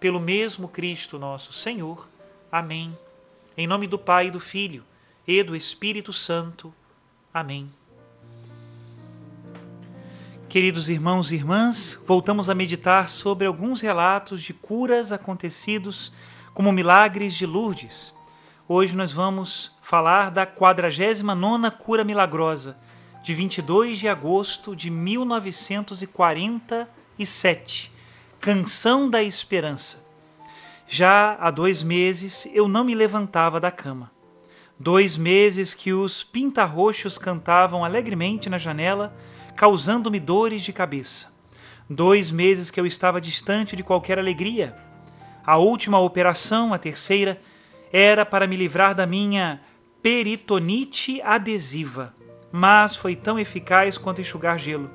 pelo mesmo Cristo nosso Senhor. Amém. Em nome do Pai, do Filho e do Espírito Santo. Amém. Queridos irmãos e irmãs, voltamos a meditar sobre alguns relatos de curas acontecidos como milagres de Lourdes. Hoje nós vamos falar da 49ª cura milagrosa, de 22 de agosto de 1947 Canção da Esperança. Já há dois meses eu não me levantava da cama. Dois meses que os pintarroxos cantavam alegremente na janela, causando-me dores de cabeça. Dois meses que eu estava distante de qualquer alegria. A última operação, a terceira, era para me livrar da minha peritonite adesiva, mas foi tão eficaz quanto enxugar gelo.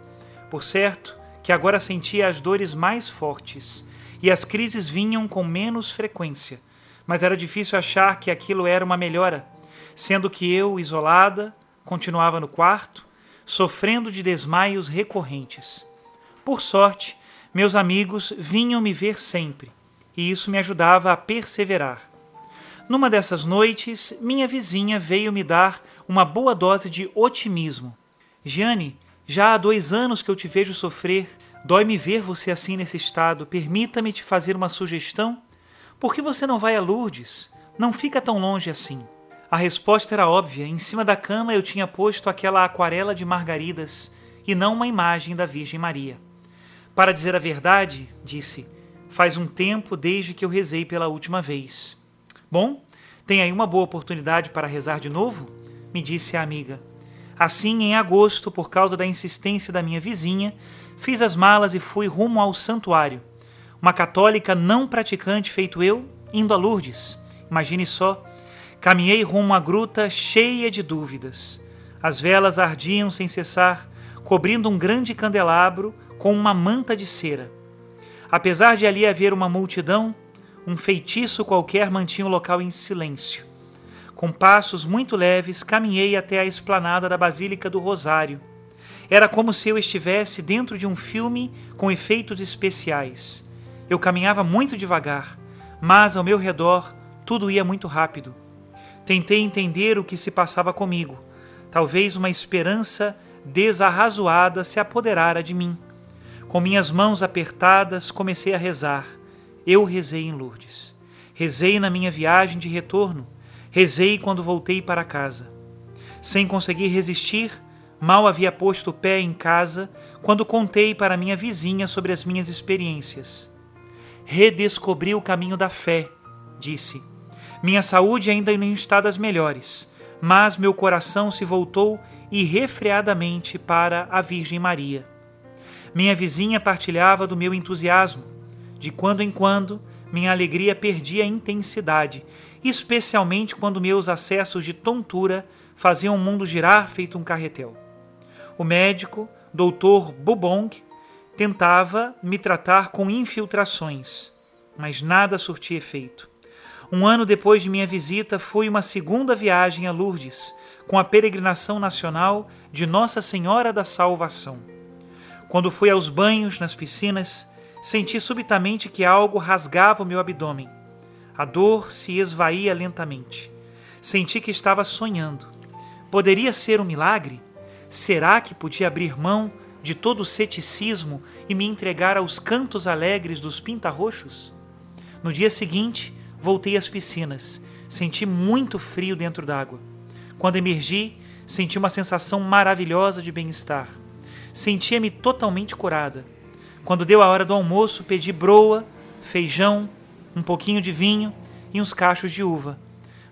Por certo, que agora sentia as dores mais fortes e as crises vinham com menos frequência, mas era difícil achar que aquilo era uma melhora, sendo que eu, isolada, continuava no quarto, sofrendo de desmaios recorrentes. Por sorte, meus amigos vinham me ver sempre, e isso me ajudava a perseverar. Numa dessas noites, minha vizinha veio me dar uma boa dose de otimismo. Giane, já há dois anos que eu te vejo sofrer. Dói-me ver você assim nesse estado. Permita-me te fazer uma sugestão. Por que você não vai a Lourdes? Não fica tão longe assim. A resposta era óbvia. Em cima da cama eu tinha posto aquela aquarela de margaridas e não uma imagem da Virgem Maria. Para dizer a verdade, disse, faz um tempo desde que eu rezei pela última vez. Bom, tem aí uma boa oportunidade para rezar de novo? Me disse a amiga. Assim, em agosto, por causa da insistência da minha vizinha, fiz as malas e fui rumo ao santuário. Uma católica não praticante feito eu, indo a Lourdes. Imagine só. Caminhei rumo à gruta cheia de dúvidas. As velas ardiam sem cessar, cobrindo um grande candelabro com uma manta de cera. Apesar de ali haver uma multidão, um feitiço qualquer mantinha o local em silêncio. Com passos muito leves, caminhei até a esplanada da Basílica do Rosário. Era como se eu estivesse dentro de um filme com efeitos especiais. Eu caminhava muito devagar, mas ao meu redor tudo ia muito rápido. Tentei entender o que se passava comigo. Talvez uma esperança desarrazoada se apoderara de mim. Com minhas mãos apertadas, comecei a rezar. Eu rezei em Lourdes. Rezei na minha viagem de retorno Rezei quando voltei para casa. Sem conseguir resistir, mal havia posto o pé em casa quando contei para minha vizinha sobre as minhas experiências. Redescobri o caminho da fé, disse. Minha saúde ainda não está das melhores, mas meu coração se voltou irrefreadamente para a Virgem Maria. Minha vizinha partilhava do meu entusiasmo. De quando em quando, minha alegria perdia intensidade especialmente quando meus acessos de tontura faziam o mundo girar feito um carretel. O médico, Dr. Bubong, tentava me tratar com infiltrações. mas nada surtia efeito. Um ano depois de minha visita, fui uma segunda viagem a Lourdes, com a peregrinação nacional de Nossa Senhora da Salvação. Quando fui aos banhos nas piscinas, senti subitamente que algo rasgava o meu abdômen. A dor se esvaía lentamente. Senti que estava sonhando. Poderia ser um milagre? Será que podia abrir mão de todo o ceticismo e me entregar aos cantos alegres dos pintarroxos? No dia seguinte, voltei às piscinas. Senti muito frio dentro d'água. Quando emergi, senti uma sensação maravilhosa de bem-estar. Sentia-me totalmente curada. Quando deu a hora do almoço, pedi broa, feijão, um pouquinho de vinho e uns cachos de uva.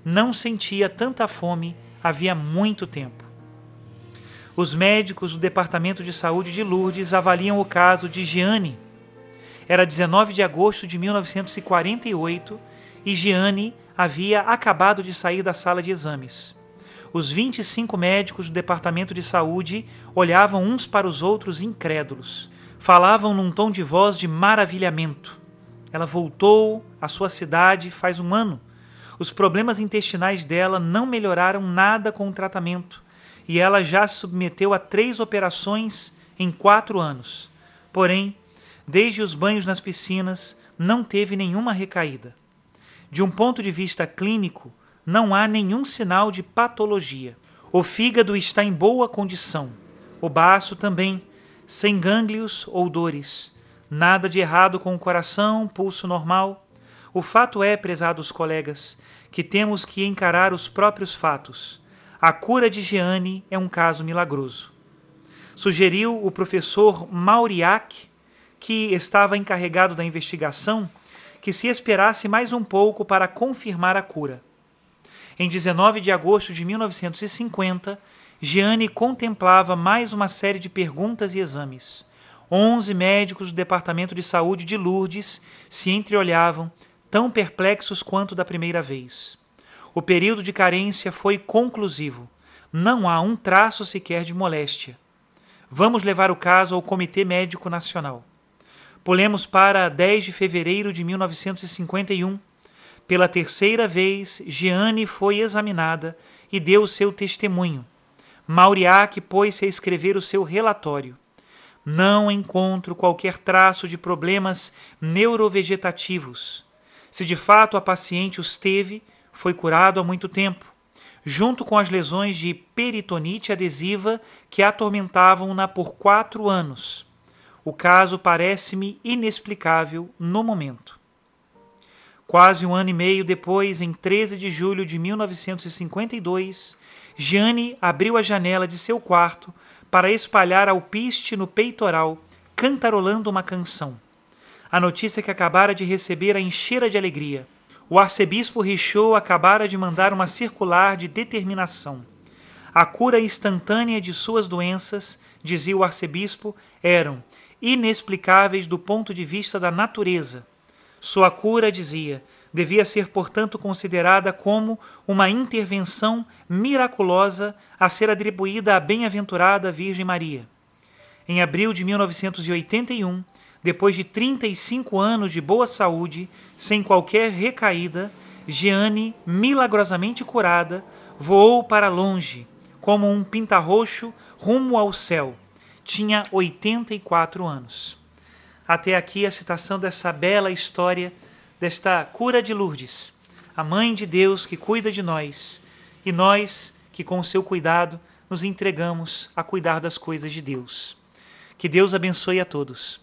Não sentia tanta fome havia muito tempo. Os médicos do Departamento de Saúde de Lourdes avaliam o caso de Gianni. Era 19 de agosto de 1948 e Gianni havia acabado de sair da sala de exames. Os 25 médicos do Departamento de Saúde olhavam uns para os outros incrédulos. Falavam num tom de voz de maravilhamento. Ela voltou à sua cidade faz um ano os problemas intestinais dela não melhoraram nada com o tratamento e ela já se submeteu a três operações em quatro anos. Porém, desde os banhos nas piscinas, não teve nenhuma recaída. De um ponto de vista clínico, não há nenhum sinal de patologia. O fígado está em boa condição, o baço também, sem gânglios ou dores. Nada de errado com o coração, pulso normal. O fato é, prezados colegas, que temos que encarar os próprios fatos. A cura de Jeanne é um caso milagroso. Sugeriu o professor Mauriac, que estava encarregado da investigação, que se esperasse mais um pouco para confirmar a cura. Em 19 de agosto de 1950, Jeanne contemplava mais uma série de perguntas e exames. Onze médicos do Departamento de Saúde de Lourdes se entreolhavam, tão perplexos quanto da primeira vez. O período de carência foi conclusivo. Não há um traço sequer de moléstia. Vamos levar o caso ao Comitê Médico Nacional. Pulemos para 10 de fevereiro de 1951. Pela terceira vez, Jeanne foi examinada e deu seu testemunho. Mauriac pôs-se a escrever o seu relatório. Não encontro qualquer traço de problemas neurovegetativos. Se de fato a paciente os teve, foi curado há muito tempo, junto com as lesões de peritonite adesiva que atormentavam-na por quatro anos. O caso parece-me inexplicável no momento. Quase um ano e meio depois, em 13 de julho de 1952, Gianni abriu a janela de seu quarto para espalhar alpiste no peitoral, cantarolando uma canção. A notícia que acabara de receber a enchera de alegria. O arcebispo Richaud acabara de mandar uma circular de determinação. A cura instantânea de suas doenças, dizia o arcebispo, eram inexplicáveis do ponto de vista da natureza. Sua cura, dizia, devia ser, portanto, considerada como uma intervenção miraculosa a ser atribuída à bem-aventurada Virgem Maria. Em abril de 1981, depois de 35 anos de boa saúde, sem qualquer recaída, Jeanne, milagrosamente curada, voou para longe, como um pintarroxo rumo ao céu. Tinha 84 anos. Até aqui a citação dessa bela história desta cura de Lourdes, a mãe de Deus que cuida de nós, e nós que com o seu cuidado nos entregamos a cuidar das coisas de Deus. Que Deus abençoe a todos.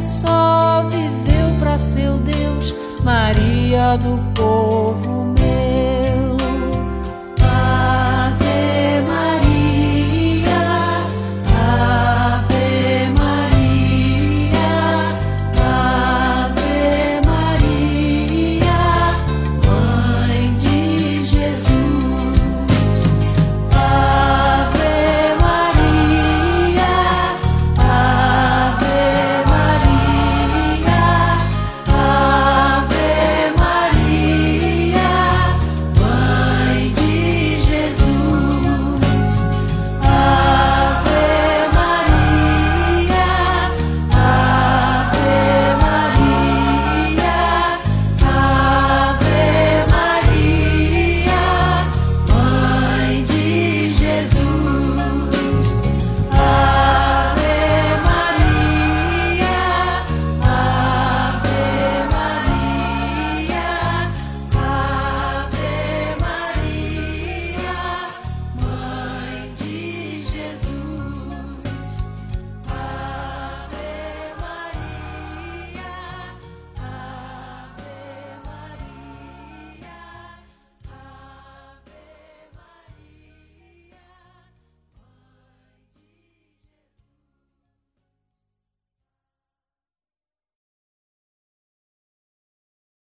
só viveu para seu Deus, Maria do povo meu.